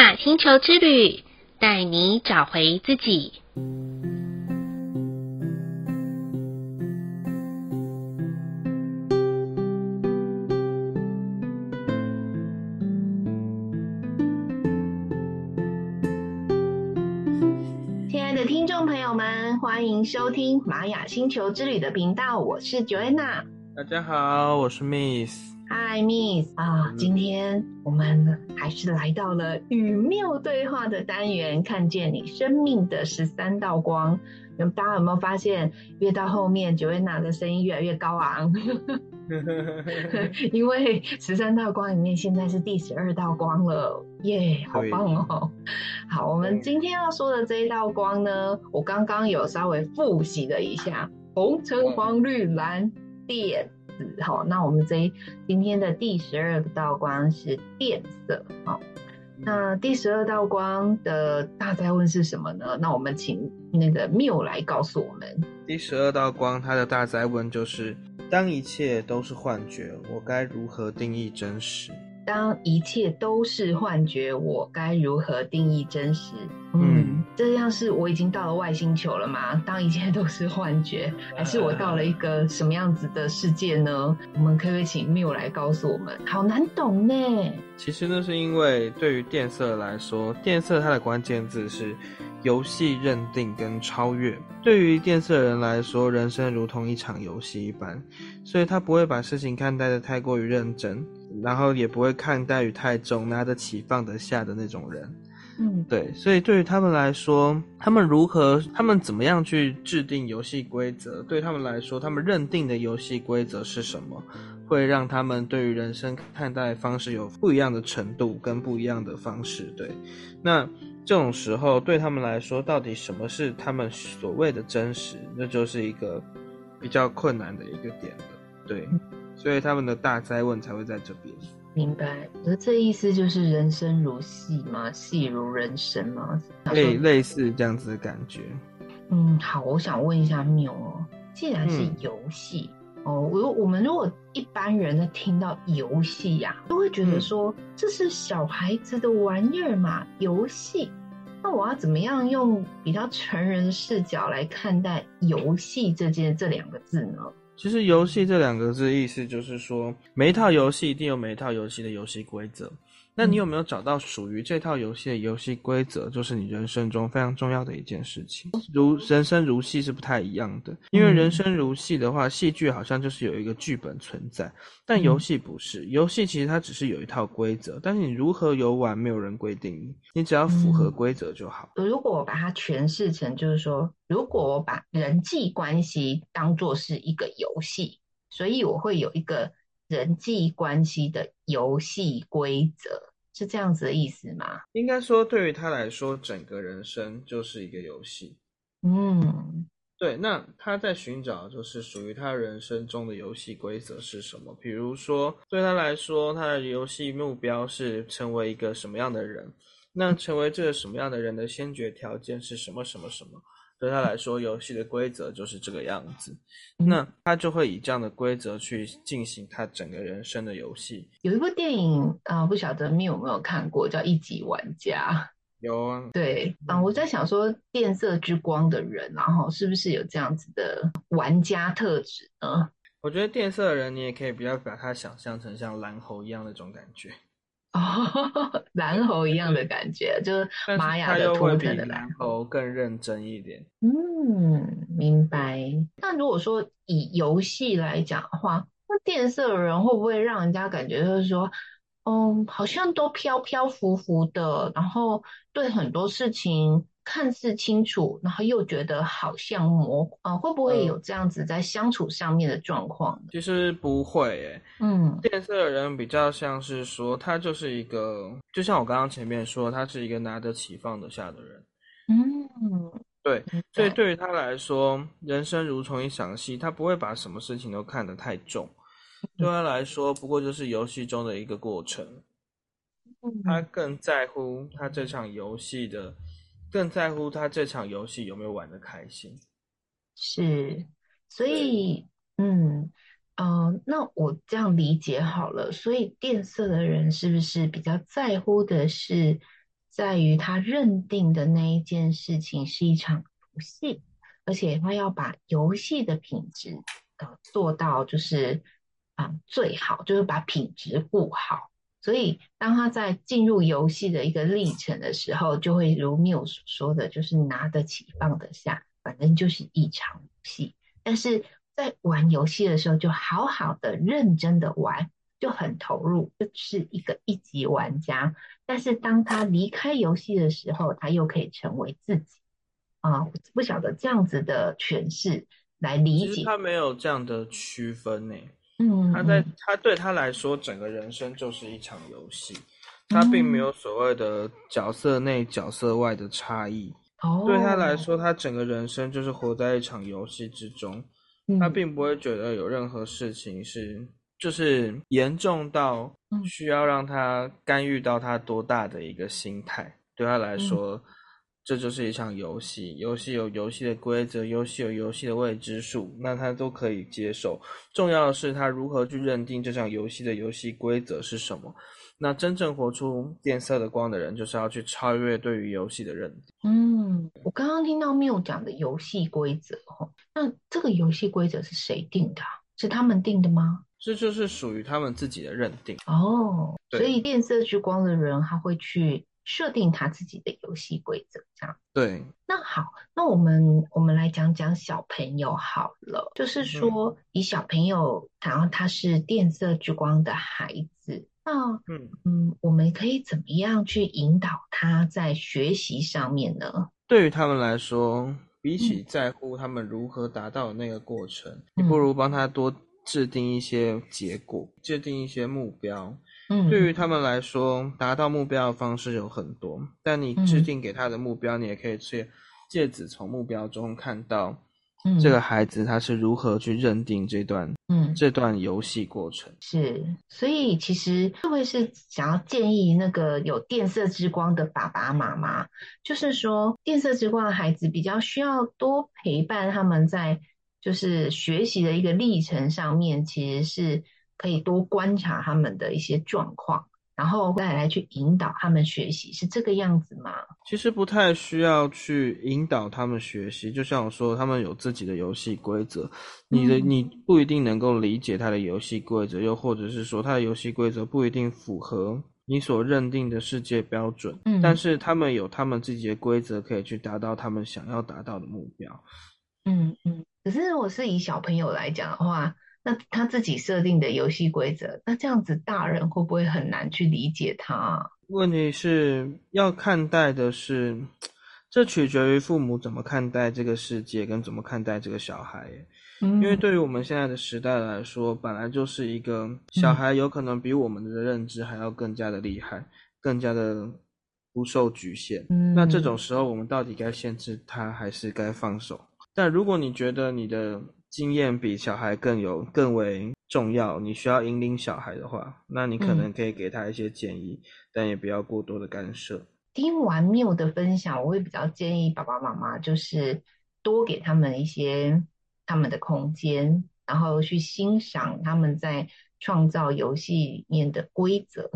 雅星球之旅，带你找回自己。亲爱的听众朋友们，欢迎收听玛雅星球之旅的频道，我是 Joanna。大家好，我是 Miss。Hi Miss 啊，今天我们还是来到了与缪对话的单元，看见你生命的十三道光。大家有没有发现，越到后面，Joanna 的声音越来越高昂？因为十三道光里面，现在是第十二道光了，耶、yeah，好棒哦！好，我们今天要说的这一道光呢，我刚刚有稍微复习了一下，红、橙、黄、绿、蓝、靛。好，那我们这今天的第十二道光是变色。好，那第十二道光的大灾问是什么呢？那我们请那个缪来告诉我们。第十二道光，它的大灾问就是：当一切都是幻觉，我该如何定义真实？当一切都是幻觉，我该如何定义真实？嗯，这样是我已经到了外星球了吗？当一切都是幻觉，还是我到了一个什么样子的世界呢？我们可不可以请缪来告诉我们？好难懂呢。其实那是因为对于电色来说，电色它的关键字是游戏、认定跟超越。对于电色人来说，人生如同一场游戏一般，所以他不会把事情看待的太过于认真。然后也不会看待于太重，拿得起放得下的那种人，嗯，对，所以对于他们来说，他们如何，他们怎么样去制定游戏规则？对他们来说，他们认定的游戏规则是什么，会让他们对于人生看待方式有不一样的程度跟不一样的方式。对，那这种时候对他们来说，到底什么是他们所谓的真实？那就是一个比较困难的一个点了。对。所以他们的大哉问才会在这边。明白，那这意思就是人生如戏吗？戏如人生吗？类类似这样子的感觉。嗯，好，我想问一下缪哦，既然是游戏、嗯、哦，我我们如果一般人呢听到游戏呀，都会觉得说、嗯、这是小孩子的玩意儿嘛，游戏。那我要怎么样用比较成人的视角来看待游戏这件这两个字呢？其实“游戏”这两个字意思就是说，每一套游戏一定有每一套游戏的游戏规则。那你有没有找到属于这套游戏的游戏规则？就是你人生中非常重要的一件事情。如人生如戏是不太一样的，因为人生如戏的话，戏剧好像就是有一个剧本存在，但游戏不是。游戏其实它只是有一套规则，但是你如何游玩，没有人规定你，你只要符合规则就好。如果我把它诠释成，就是说，如果我把人际关系当作是一个游戏，所以我会有一个人际关系的游戏规则。是这样子的意思吗？应该说，对于他来说，整个人生就是一个游戏。嗯，对。那他在寻找，就是属于他人生中的游戏规则是什么？比如说，对他来说，他的游戏目标是成为一个什么样的人？那成为这个什么样的人的先决条件是什么？什么什么？对他来说，游戏的规则就是这个样子，那他就会以这样的规则去进行他整个人生的游戏。有一部电影啊，不晓得你有没有看过，叫《一级玩家》。有啊。对啊，我在想说，变色之光的人，然后是不是有这样子的玩家特质呢？我觉得变色的人，你也可以比较把他想象成像蓝猴一样那种感觉。哦，蓝猴一样的感觉，就是玛雅的图腾的蓝猴更认真一点。嗯，明白。那如果说以游戏来讲的话，那电色的人会不会让人家感觉就是说，嗯，好像都飘飘浮浮的，然后对很多事情。看似清楚，然后又觉得好像模糊，啊，会不会有这样子在相处上面的状况？其实不会，诶，嗯，变色的人比较像是说，他就是一个，就像我刚刚前面说，他是一个拿得起放得下的人，嗯，对，所以对于他来说，人生如同一场戏，他不会把什么事情都看得太重，对他来说，不过就是游戏中的一个过程，他更在乎他这场游戏的。更在乎他这场游戏有没有玩的开心，是，所以，嗯，呃，那我这样理解好了，所以变色的人是不是比较在乎的是在于他认定的那一件事情是一场游戏，而且他要把游戏的品质呃做到就是啊、呃、最好，就是把品质顾好。所以当他在进入游戏的一个历程的时候，就会如缪所说的，就是拿得起放得下，反正就是一场游戏。但是在玩游戏的时候，就好好的认真的玩。就很投入，就是一个一级玩家。但是当他离开游戏的时候，他又可以成为自己啊！不晓得这样子的诠释来理解。他没有这样的区分呢。嗯，他在他对他来说，整个人生就是一场游戏，他并没有所谓的角色内、角色外的差异。哦，对他来说，他整个人生就是活在一场游戏之中。他并不会觉得有任何事情是。就是严重到需要让他干预到他多大的一个心态，嗯、对他来说，嗯、这就是一场游戏。游戏有游戏的规则，游戏有游戏的未知数，那他都可以接受。重要的是他如何去认定这场游戏的游戏规则是什么。那真正活出变色的光的人，就是要去超越对于游戏的认定。嗯，我刚刚听到缪讲的游戏规则，那这个游戏规则是谁定的？是他们定的吗？这就是属于他们自己的认定哦，所以变色之光的人他会去设定他自己的游戏规则，这样。对，那好，那我们我们来讲讲小朋友好了，就是说以小朋友，然后他是电色之光的孩子，那嗯嗯，我们可以怎么样去引导他在学习上面呢？对于他们来说，比起在乎他们如何达到那个过程，嗯、你不如帮他多。制定一些结果，制定一些目标。嗯，对于他们来说，达到目标的方式有很多。但你制定给他的目标，嗯、你也可以去借此从目标中看到，这个孩子他是如何去认定这段，嗯，这段游戏过程。是，所以其实会不会是想要建议那个有电色之光的爸爸妈妈，就是说电色之光的孩子比较需要多陪伴他们在。就是学习的一个历程上面，其实是可以多观察他们的一些状况，然后再来去引导他们学习，是这个样子吗？其实不太需要去引导他们学习，就像我说，他们有自己的游戏规则，你的你不一定能够理解他的游戏规则，又或者是说他的游戏规则不一定符合你所认定的世界标准，嗯，但是他们有他们自己的规则，可以去达到他们想要达到的目标。嗯嗯，可是如果是以小朋友来讲的话，那他自己设定的游戏规则，那这样子大人会不会很难去理解他？问题是要看待的是，这取决于父母怎么看待这个世界，跟怎么看待这个小孩。嗯，因为对于我们现在的时代来说，本来就是一个小孩有可能比我们的认知还要更加的厉害，更加的不受局限。嗯，那这种时候，我们到底该限制他，还是该放手？但如果你觉得你的经验比小孩更有更为重要，你需要引领小孩的话，那你可能可以给他一些建议，嗯、但也不要过多的干涉。听完缪的分享，我会比较建议爸爸妈妈就是多给他们一些他们的空间，然后去欣赏他们在创造游戏里面的规则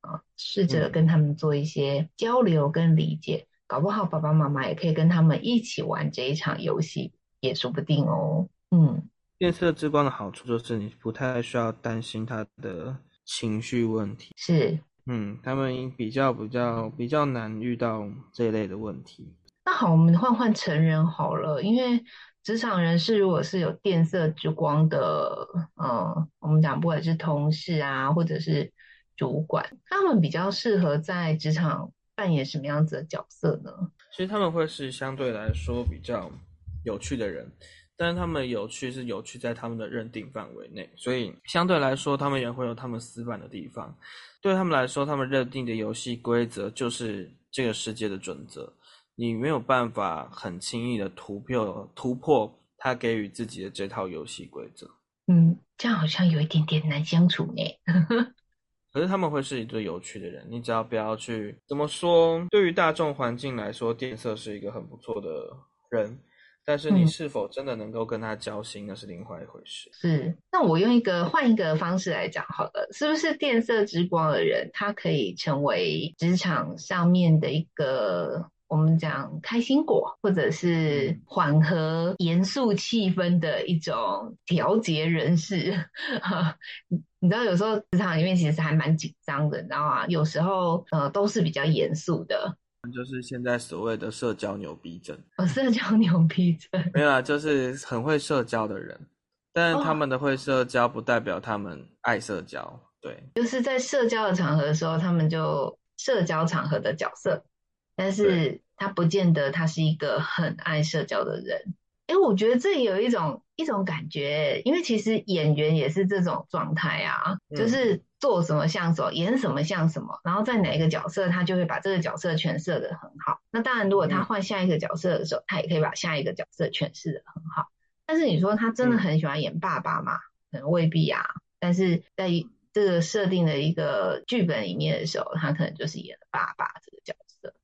啊，试着跟他们做一些交流跟理解。嗯搞不好爸爸妈妈也可以跟他们一起玩这一场游戏，也说不定哦。嗯，变色之光的好处就是你不太需要担心他的情绪问题。是，嗯，他们比较比较比较难遇到这一类的问题。那好，我们换换成人好了，因为职场人士如果是有变色之光的，嗯，我们讲不管是同事啊，或者是主管，他们比较适合在职场。扮演什么样子的角色呢？其实他们会是相对来说比较有趣的人，但是他们有趣是有趣在他们的认定范围内，所以相对来说他们也会有他们死板的地方。对他们来说，他们认定的游戏规则就是这个世界的准则，你没有办法很轻易的突破突破他给予自己的这套游戏规则。嗯，这样好像有一点点难相处呢。可是他们会是一对有趣的人，你只要不要去怎么说。对于大众环境来说，电色是一个很不错的人，但是你是否真的能够跟他交心，那是另外一回事。是，那我用一个换一个方式来讲好了，是不是电色之光的人，他可以成为职场上面的一个我们讲开心果，或者是缓和严肃气氛的一种调节人士？你知道，有时候职场里面其实还蛮紧张的，你知道吗？有时候呃都是比较严肃的。就是现在所谓的社交牛逼症，哦，社交牛逼症。没有啊，就是很会社交的人，但他们的会社交不代表他们爱社交，哦、对，就是在社交的场合的时候，他们就社交场合的角色，但是他不见得他是一个很爱社交的人。哎，我觉得这有一种一种感觉，因为其实演员也是这种状态啊，嗯、就是做什么像什么，演什么像什么，然后在哪一个角色，他就会把这个角色诠释得很好。那当然，如果他换下一个角色的时候，他也可以把下一个角色诠释得很好。但是你说他真的很喜欢演爸爸吗？可能未必啊。但是在这个设定的一个剧本里面的时候，他可能就是演爸爸这个角色。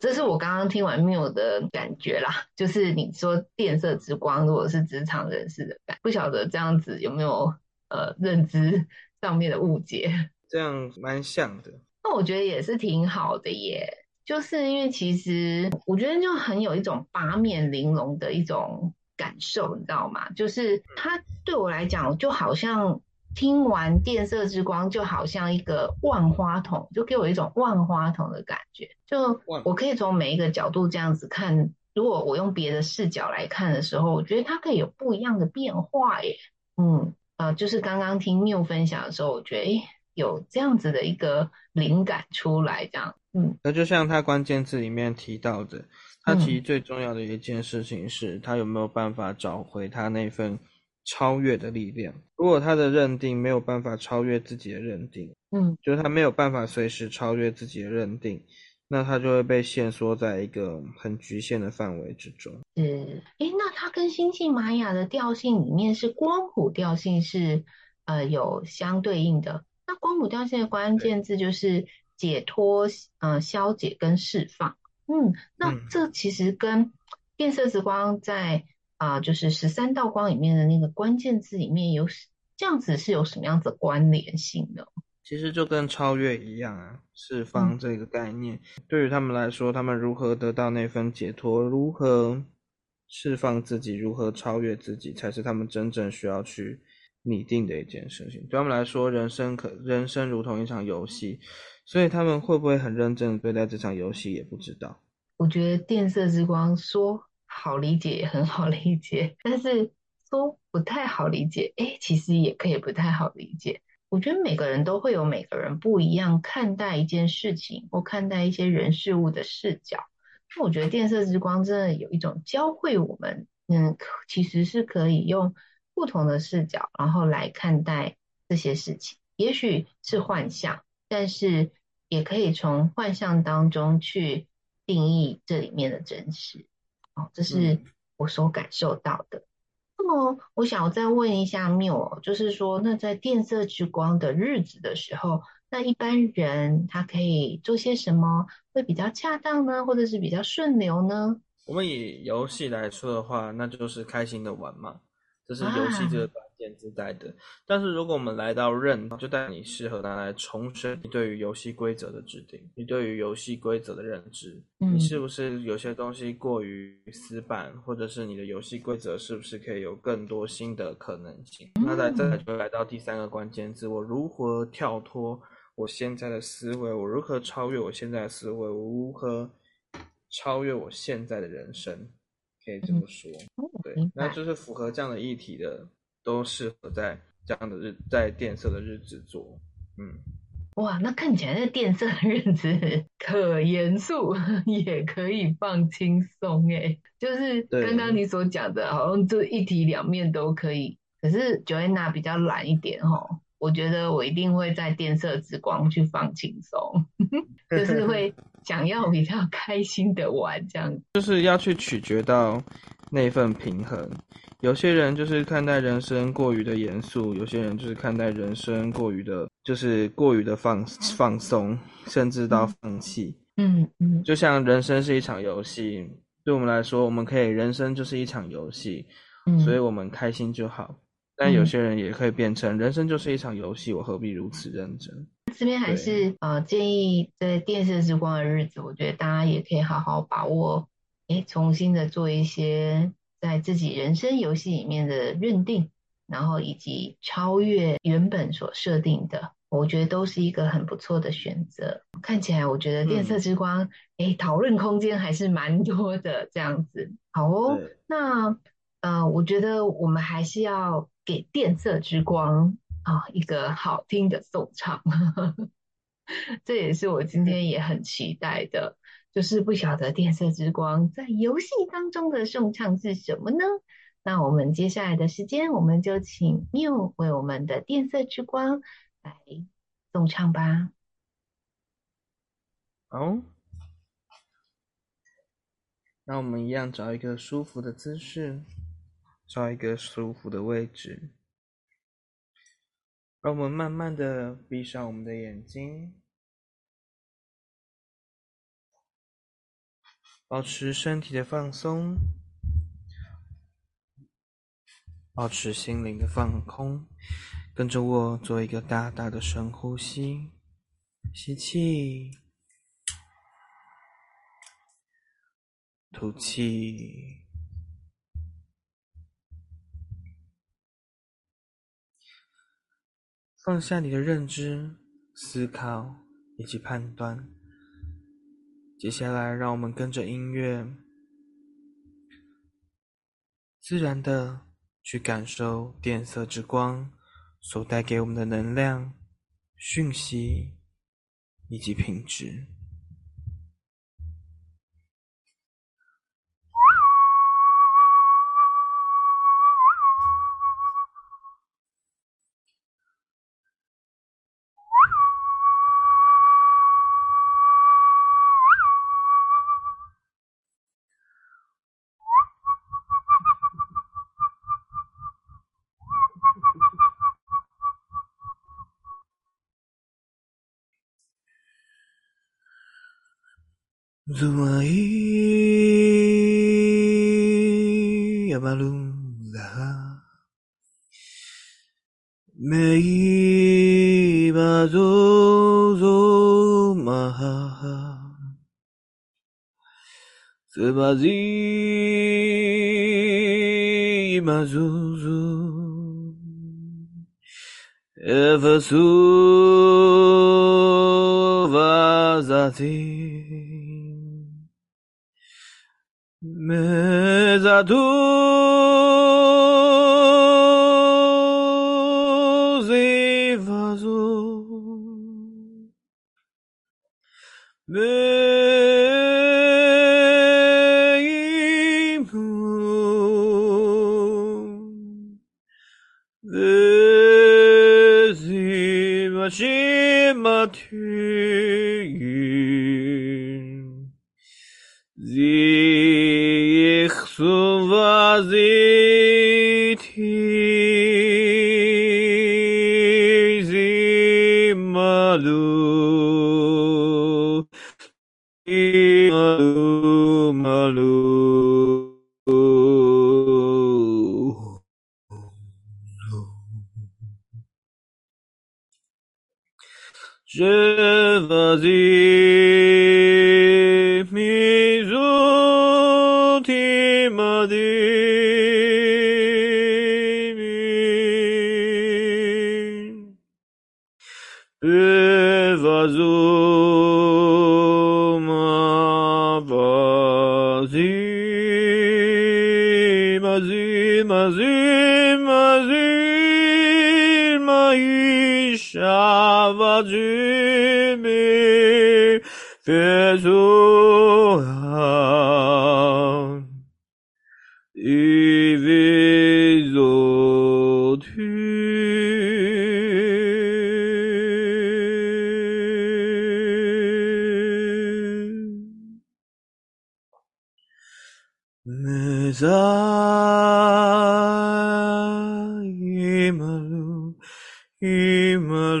这是我刚刚听完 Miu 的感觉啦，就是你说电色之光，如果是职场人士的感，不晓得这样子有没有呃认知上面的误解？这样蛮像的。那我觉得也是挺好的耶，就是因为其实我觉得就很有一种八面玲珑的一种感受，你知道吗？就是它对我来讲就好像。听完电色之光，就好像一个万花筒，就给我一种万花筒的感觉。就我可以从每一个角度这样子看，如果我用别的视角来看的时候，我觉得它可以有不一样的变化耶。嗯，呃，就是刚刚听 Miu 分享的时候，我觉得诶有这样子的一个灵感出来，这样。嗯，那就像他关键字里面提到的，他其实最重要的一件事情是他有没有办法找回他那份。超越的力量。如果他的认定没有办法超越自己的认定，嗯，就是他没有办法随时超越自己的认定，那它就会被限缩在一个很局限的范围之中。是，哎，那它跟星际玛雅的调性里面是光谱调性是呃有相对应的。那光谱调性的关键字就是解脱、呃消解跟释放。嗯，那这其实跟变色之光在。啊，就是十三道光里面的那个关键字里面有这样子是有什么样子的关联性的？其实就跟超越一样啊，释放这个概念，嗯、对于他们来说，他们如何得到那份解脱，如何释放自己，如何超越自己，才是他们真正需要去拟定的一件事情。对他们来说，人生可人生如同一场游戏，所以他们会不会很认真对待这场游戏也不知道。我觉得电色之光说。好理解也很好理解，但是说不太好理解，哎，其实也可以不太好理解。我觉得每个人都会有每个人不一样看待一件事情或看待一些人事物的视角。那我觉得电色之光真的有一种教会我们，嗯，其实是可以用不同的视角，然后来看待这些事情。也许是幻象，但是也可以从幻象当中去定义这里面的真实。哦，这是我所感受到的。么，我想再问一下 Miu，就是说，那在电色之光的日子的时候，那一般人他可以做些什么会比较恰当呢？或者是比较顺流呢？我们以游戏来说的话，那就是开心的玩嘛，这是游戏这个。啊自带的，但是如果我们来到任，就带你适合拿来重申你对于游戏规则的制定，你对于游戏规则的认知，嗯、你是不是有些东西过于死板，或者是你的游戏规则是不是可以有更多新的可能性？嗯、那再再来就来到第三个关键字，我如何跳脱我现在的思维？我如何超越我现在的思维？我如何超越我现在的人生？可以这么说，嗯、对，那就是符合这样的议题的。都适合在这样的日，在电色的日子做，嗯，哇，那看起来那电色的日子可严肃，也可以放轻松，哎，就是刚刚你所讲的，好像这一体两面都可以。可是 Joanna 比较懒一点哦，我觉得我一定会在电色之光去放轻松，就是会想要比较开心的玩，这样，就是要去取决到那份平衡。有些人就是看待人生过于的严肃，有些人就是看待人生过于的，就是过于的放放松，甚至到放弃。嗯嗯，就像人生是一场游戏，对我们来说，我们可以人生就是一场游戏，嗯，所以我们开心就好。但有些人也可以变成人生就是一场游戏，我何必如此认真？这边还是呃建议在电视之光的日子，我觉得大家也可以好好把握，诶，重新的做一些在自己人生游戏里面的认定，然后以及超越原本所设定的，我觉得都是一个很不错的选择。看起来我觉得电色之光，诶，讨论空间还是蛮多的，这样子。好哦，那呃，我觉得我们还是要给电色之光。啊、哦，一个好听的颂唱，这也是我今天也很期待的。就是不晓得电色之光在游戏当中的颂唱是什么呢？那我们接下来的时间，我们就请缪为我们的电色之光来颂唱吧。好，那我们一样找一个舒服的姿势，找一个舒服的位置。让我们慢慢的闭上我们的眼睛，保持身体的放松，保持心灵的放空，跟着我做一个大大的深呼吸，吸气，吐气。放下你的认知、思考以及判断。接下来，让我们跟着音乐，自然的去感受电色之光所带给我们的能量、讯息以及品质。Dumai Abalum Zaha Mei Bazozo Maha Sebazi Mazozo Medaduz evazu Meimu Vezimashimatu 玛蒂伊玛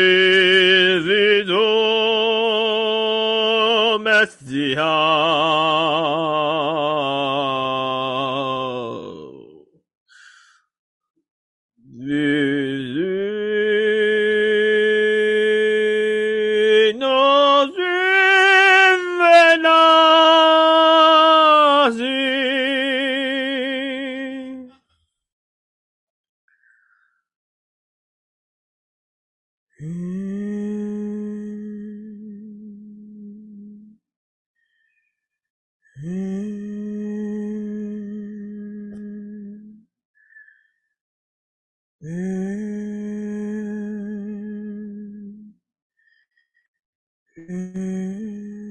celestia. Mm-hmm.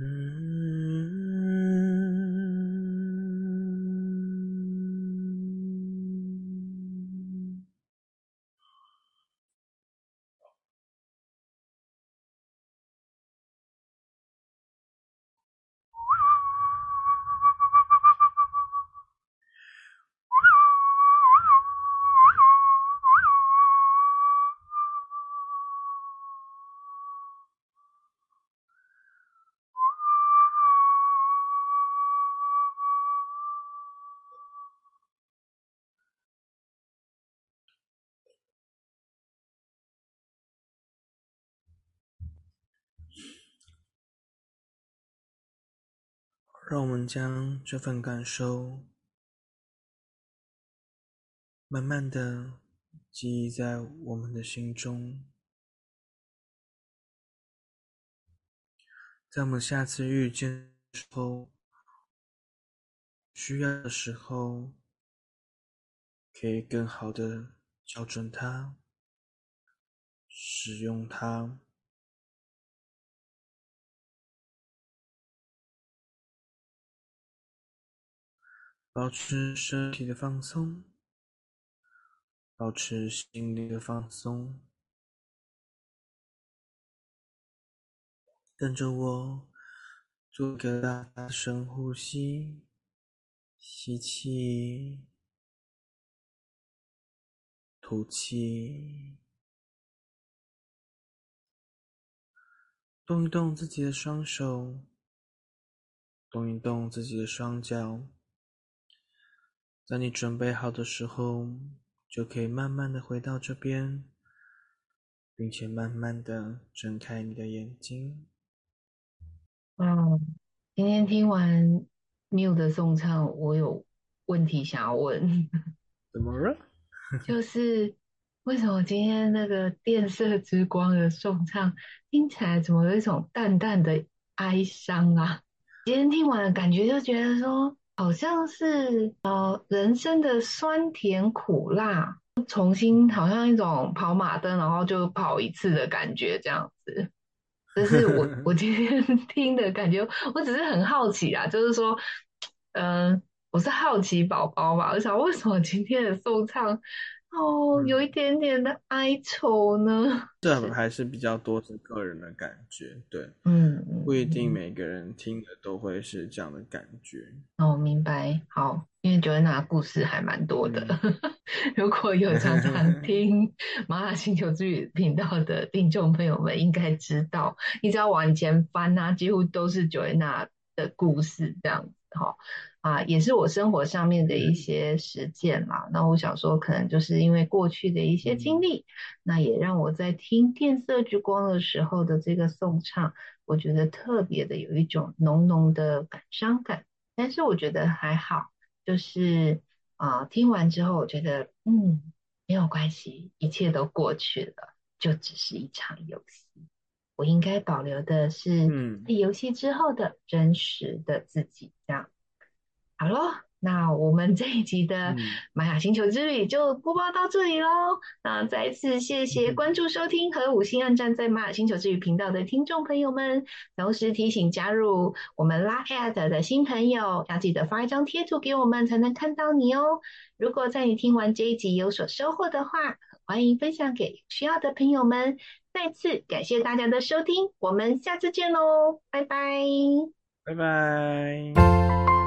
Mm. 让我们将这份感受慢慢的记忆在我们的心中，在我们下次遇见的时候，需要的时候，可以更好的校准它，使用它。保持身体的放松，保持心灵的放松。跟着我做个大大深呼吸，吸气，吐气。动一动自己的双手，动一动自己的双脚。在你准备好的时候，就可以慢慢的回到这边，并且慢慢的睁开你的眼睛。嗯，今天听完 Miu 的颂唱，我有问题想要问。怎么了？就是为什么今天那个电色之光的颂唱听起来怎么有一种淡淡的哀伤啊？今天听完的感觉就觉得说。好像是呃人生的酸甜苦辣，重新好像一种跑马灯，然后就跑一次的感觉这样子。这是我我今天听的感觉，我只是很好奇啊，就是说，嗯、我是好奇宝宝嘛，我想为什么今天的颂唱。哦，有一点点的哀愁呢。这还是比较多是个人的感觉，对，嗯，不一定每个人听的都会是这样的感觉。哦，明白。好，因为 Joanna 故事还蛮多的，嗯、如果有常常 听马雅星球之旅频道的听众朋友们，应该知道，你只要往前翻啊，几乎都是 Joanna 的故事这样子，哈。啊，也是我生活上面的一些实践啦。那我想说，可能就是因为过去的一些经历，那也让我在听电色之光的时候的这个颂唱，我觉得特别的有一种浓浓的感伤感。但是我觉得还好，就是啊，听完之后我觉得，嗯，没有关系，一切都过去了，就只是一场游戏。我应该保留的是嗯游戏之后的真实的自己，这样。好喽，那我们这一集的玛雅星球之旅就播报到这里喽。那再一次谢谢关注、收听和五星按赞在玛雅星球之旅频道的听众朋友们，同时提醒加入我们拉 at 的新朋友，要记得发一张贴图给我们，才能看到你哦。如果在你听完这一集有所收获的话，欢迎分享给需要的朋友们。再次感谢大家的收听，我们下次见喽，拜拜，拜拜。